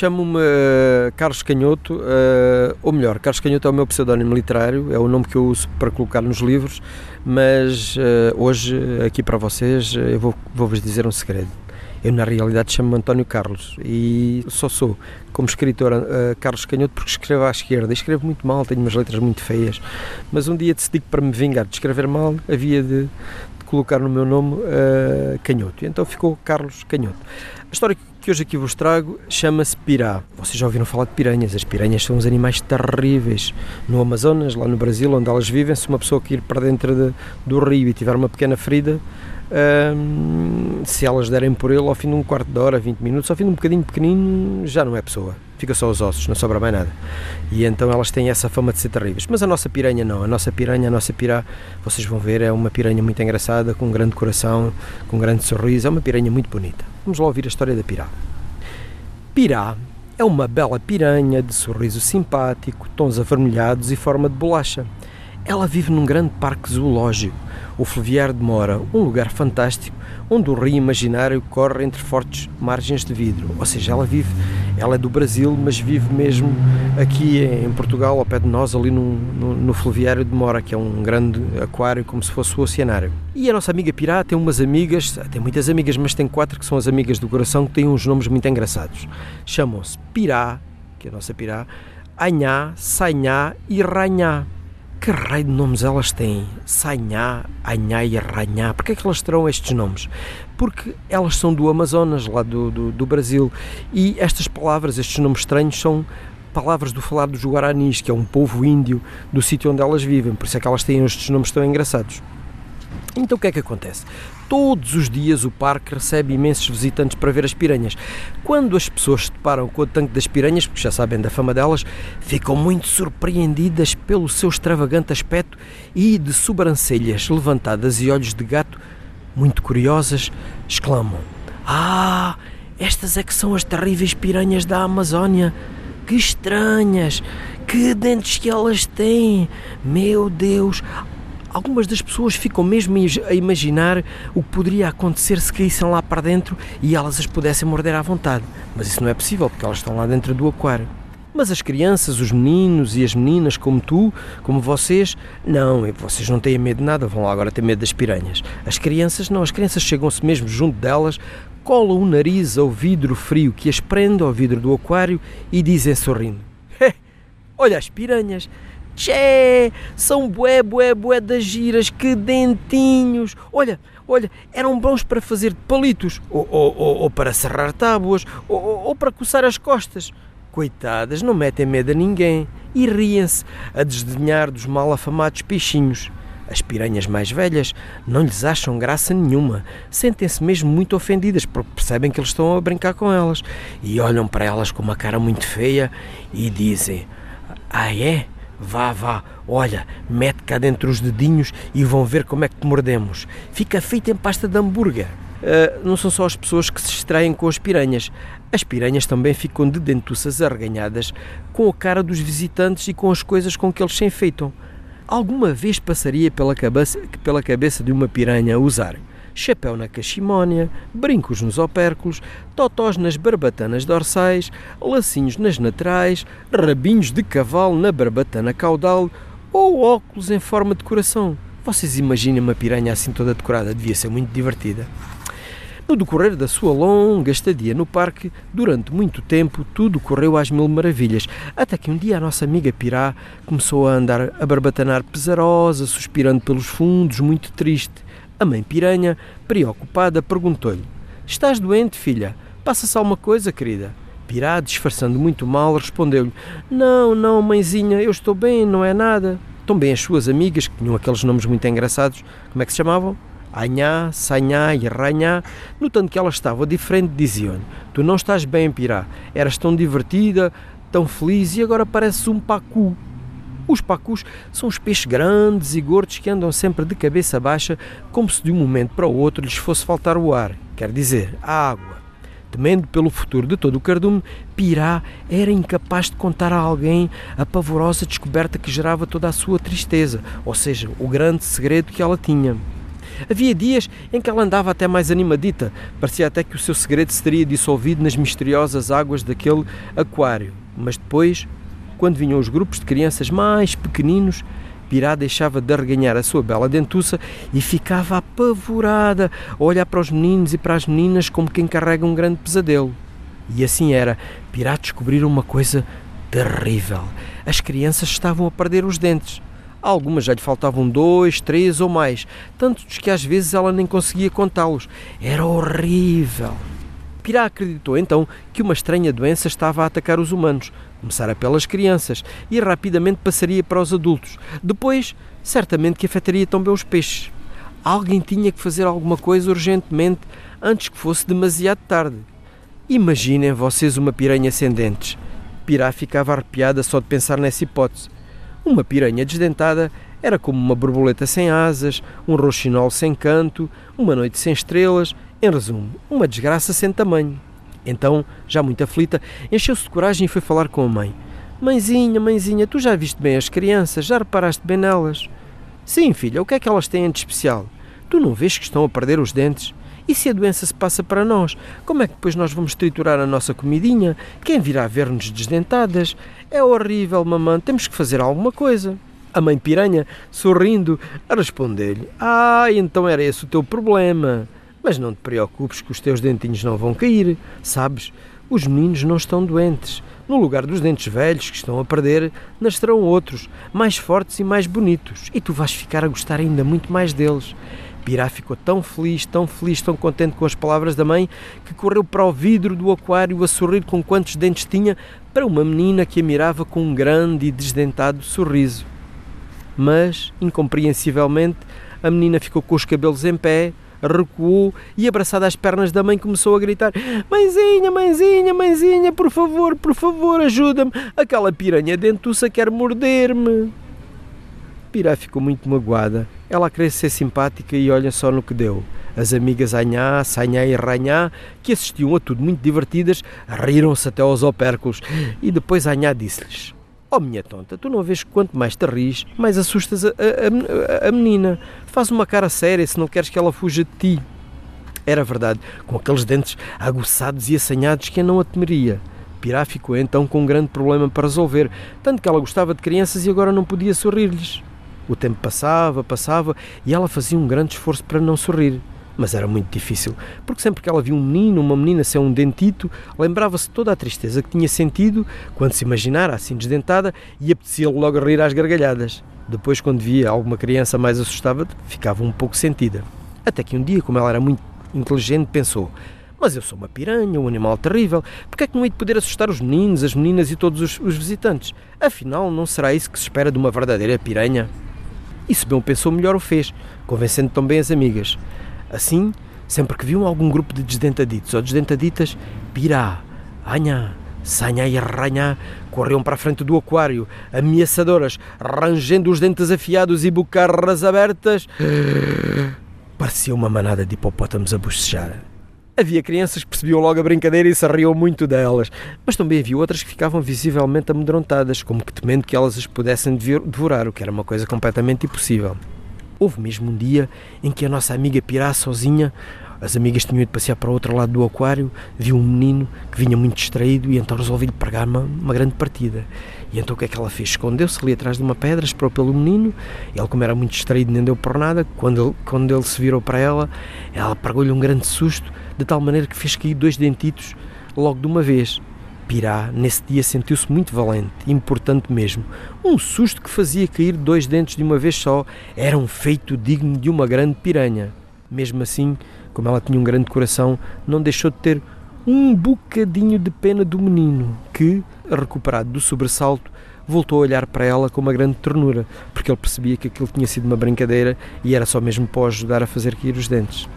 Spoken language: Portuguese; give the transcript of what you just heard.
chamo-me uh, Carlos Canhoto, uh, ou melhor, Carlos Canhoto é o meu pseudónimo literário, é o nome que eu uso para colocar nos livros, mas uh, hoje, aqui para vocês, eu vou, vou-vos dizer um segredo. Eu, na realidade, chamo-me António Carlos e só sou, como escritor, Carlos Canhoto, porque escrevo à esquerda. E escrevo muito mal, tenho umas letras muito feias. Mas um dia decidi que, para me vingar de escrever mal, havia de colocar no meu nome uh, Canhoto. Então ficou Carlos Canhoto. A história que hoje aqui vos trago chama-se pirá. Vocês já ouviram falar de piranhas? As piranhas são uns animais terríveis. No Amazonas, lá no Brasil, onde elas vivem, se uma pessoa que ir para dentro de, do rio e tiver uma pequena ferida, se elas derem por ele ao fim de um quarto de hora, 20 minutos, ao fim de um bocadinho pequenino, já não é pessoa. Fica só os ossos, não sobra mais nada. E então elas têm essa fama de ser terríveis. Mas a nossa piranha não. A nossa piranha, a nossa pirá, vocês vão ver, é uma piranha muito engraçada, com um grande coração, com um grande sorriso. É uma piranha muito bonita. Vamos lá ouvir a história da pirá. Pirá é uma bela piranha de sorriso simpático, tons avermelhados e forma de bolacha. Ela vive num grande parque zoológico o Fluviar de Mora, um lugar fantástico onde o rio imaginário corre entre fortes margens de vidro. Ou seja, ela vive, ela é do Brasil, mas vive mesmo aqui em Portugal, ao pé de nós, ali no, no, no Fluviário de Mora, que é um grande aquário, como se fosse o oceanário. E a nossa amiga Pirá tem umas amigas, tem muitas amigas, mas tem quatro que são as amigas do coração, que têm uns nomes muito engraçados. Chamam-se Pirá, que é a nossa Pirá, Anhá, Sanhá e Ranhá. Que raio de nomes elas têm? Sanhá, Anhá e Ranhá. Porquê é que elas terão estes nomes? Porque elas são do Amazonas, lá do, do, do Brasil. E estas palavras, estes nomes estranhos, são palavras do falar dos Guaranis, que é um povo índio do sítio onde elas vivem. Por isso é que elas têm estes nomes tão engraçados. Então o que é que acontece? Todos os dias o parque recebe imensos visitantes para ver as piranhas. Quando as pessoas se deparam com o tanque das piranhas, porque já sabem da fama delas, ficam muito surpreendidas pelo seu extravagante aspecto e de sobrancelhas levantadas e olhos de gato muito curiosas, exclamam: Ah, estas é que são as terríveis piranhas da Amazónia! Que estranhas! Que dentes que elas têm! Meu Deus! Algumas das pessoas ficam mesmo a imaginar o que poderia acontecer se caíssem lá para dentro e elas as pudessem morder à vontade. Mas isso não é possível porque elas estão lá dentro do aquário. Mas as crianças, os meninos e as meninas, como tu, como vocês, não, vocês não têm medo de nada, vão lá agora ter medo das piranhas. As crianças não, as crianças chegam-se mesmo junto delas, colam o nariz ao vidro frio que as prende ao vidro do aquário e dizem sorrindo: Olha as piranhas, Tchê, são bué, bué, bué das giras, que dentinhos. Olha, olha, eram bons para fazer palitos, ou, ou, ou, ou para serrar tábuas, ou, para coçar as costas. Coitadas, não metem medo a ninguém e riem-se a desdenhar dos mal afamados peixinhos. As piranhas mais velhas não lhes acham graça nenhuma, sentem-se mesmo muito ofendidas porque percebem que eles estão a brincar com elas e olham para elas com uma cara muito feia e dizem: Ah, é? Vá, vá, olha, mete cá dentro os dedinhos e vão ver como é que te mordemos. Fica feito em pasta de hambúrguer. Uh, não são só as pessoas que se extraem com as piranhas. As piranhas também ficam de dentuças arreganhadas com a cara dos visitantes e com as coisas com que eles se enfeitam. Alguma vez passaria pela cabeça, pela cabeça de uma piranha usar chapéu na cachimónia, brincos nos opérculos, totós nas barbatanas dorsais, lacinhos nas laterais, rabinhos de cavalo na barbatana caudal ou óculos em forma de coração. Vocês imaginem uma piranha assim toda decorada, devia ser muito divertida. No decorrer da sua longa estadia no parque, durante muito tempo tudo correu às mil maravilhas, até que um dia a nossa amiga Pirá começou a andar a barbatanar pesarosa, suspirando pelos fundos, muito triste. A mãe piranha, preocupada, perguntou-lhe: Estás doente, filha? Passa-se alguma coisa, querida? Pirá, disfarçando muito mal, respondeu-lhe: Não, não, mãezinha, eu estou bem, não é nada. Também as suas amigas, que tinham aqueles nomes muito engraçados, como é que se chamavam? Anhá, Sanhá e Ranhá, notando que ela estava diferente, diziam-lhe: Tu não estás bem, Pirá, eras tão divertida, tão feliz e agora pareces um pacu. Os pacus são os peixes grandes e gordos que andam sempre de cabeça baixa, como se de um momento para o outro lhes fosse faltar o ar, quer dizer, a água. Temendo pelo futuro de todo o cardume, Pirá era incapaz de contar a alguém a pavorosa descoberta que gerava toda a sua tristeza, ou seja, o grande segredo que ela tinha. Havia dias em que ela andava até mais animadita, parecia até que o seu segredo se teria dissolvido nas misteriosas águas daquele aquário. Mas depois, quando vinham os grupos de crianças mais pequeninos, Pirá deixava de arreganhar a sua bela dentuça e ficava apavorada a olhar para os meninos e para as meninas como quem carrega um grande pesadelo. E assim era. Pirá descobriram uma coisa terrível. As crianças estavam a perder os dentes. algumas já lhe faltavam dois, três ou mais, tantos que às vezes ela nem conseguia contá-los. Era horrível. Pirá acreditou então que uma estranha doença estava a atacar os humanos. Começara pelas crianças e rapidamente passaria para os adultos. Depois, certamente que afetaria também os peixes. Alguém tinha que fazer alguma coisa urgentemente antes que fosse demasiado tarde. Imaginem vocês uma piranha ascendentes. Pirá ficava arrepiada só de pensar nessa hipótese. Uma piranha desdentada era como uma borboleta sem asas, um roxinol sem canto, uma noite sem estrelas em resumo, uma desgraça sem tamanho. Então, já muito aflita, encheu-se de coragem e foi falar com a mãe. Mãezinha, mãezinha, tu já viste bem as crianças? Já reparaste bem nelas? Sim, filha, o que é que elas têm de especial? Tu não vês que estão a perder os dentes? E se a doença se passa para nós? Como é que depois nós vamos triturar a nossa comidinha? Quem virá ver-nos desdentadas? É horrível, mamãe, temos que fazer alguma coisa. A mãe piranha, sorrindo, respondeu-lhe: Ah, então era esse o teu problema. Mas não te preocupes que os teus dentinhos não vão cair, sabes? Os meninos não estão doentes. No lugar dos dentes velhos que estão a perder, nascerão outros, mais fortes e mais bonitos, e tu vais ficar a gostar ainda muito mais deles. Pirá ficou tão feliz, tão feliz, tão contente com as palavras da mãe, que correu para o vidro do aquário a sorrir com quantos dentes tinha para uma menina que a mirava com um grande e desdentado sorriso. Mas, incompreensivelmente, a menina ficou com os cabelos em pé, recuou e, abraçada às pernas da mãe, começou a gritar: Mãezinha, mãezinha, mãezinha, por favor, por favor, ajuda-me! Aquela piranha dentuça quer morder-me! Pirá ficou muito magoada. Ela queria ser simpática e olha só no que deu. As amigas Anhá, Sanhá e Ranhá, que assistiam a tudo muito divertidas, riram-se até aos opérculos. E depois Anhá disse-lhes: Oh, minha tonta, tu não vês que quanto mais te ris, mais assustas a, a, a, menina. Faz uma cara séria se não queres que ela fuja de ti. Era verdade, com aqueles dentes aguçados e assanhados que a não a temeria. Pirá ficou então com um grande problema para resolver, tanto que ela gostava de crianças e agora não podia sorrir-lhes. O tempo passava, passava e ela fazia um grande esforço para não sorrir mas era muito difícil, porque sempre que ela via um menino, uma menina ser um dentito, lembrava-se toda a tristeza que tinha sentido quando se imaginara assim desdentada e apetecia logo rir às gargalhadas. Depois, quando via alguma criança mais assustada, ficava um pouco sentida. Até que um dia, como ela era muito inteligente, pensou: Mas eu sou uma piranha, um animal terrível, porque é que não hei de poder assustar os meninos, as meninas e todos os, os visitantes? Afinal, não será isso que se espera de uma verdadeira piranha? E bem pensou, melhor o fez, convencendo também as amigas. Assim, sempre que viam algum grupo de desdentaditos ou desdentaditas, pirá, anhá, sanha e arranhá, corriam para a frente do aquário, ameaçadoras, rangendo os dentes afiados e bocarras abertas. Parecia uma manada de hipopótamos a bocejar. Havia crianças que percebiam logo a brincadeira e se riam muito delas, mas também havia outras que ficavam visivelmente amedrontadas, como que temendo que elas as pudessem devorar, o que era uma coisa completamente impossível. Houve mesmo um dia em que a nossa amiga Pirá sozinha, as amigas tinham ido passear para o outro lado do aquário, viu um menino que vinha muito distraído e então resolveu-lhe pregar uma, uma grande partida. E então o que é que ela fez? Escondeu-se ali atrás de uma pedra, esperou pelo menino. Ele, como era muito distraído, nem deu por nada. Quando ele, quando ele se virou para ela, ela pregou-lhe um grande susto, de tal maneira que fez cair dois dentitos logo de uma vez. Pirá, nesse dia, sentiu-se muito valente, importante mesmo. Um susto que fazia cair dois dentes de uma vez só era um feito digno de uma grande piranha. Mesmo assim, como ela tinha um grande coração, não deixou de ter um bocadinho de pena do menino, que, recuperado do sobressalto, voltou a olhar para ela com uma grande ternura, porque ele percebia que aquilo tinha sido uma brincadeira e era só mesmo para ajudar a fazer cair os dentes.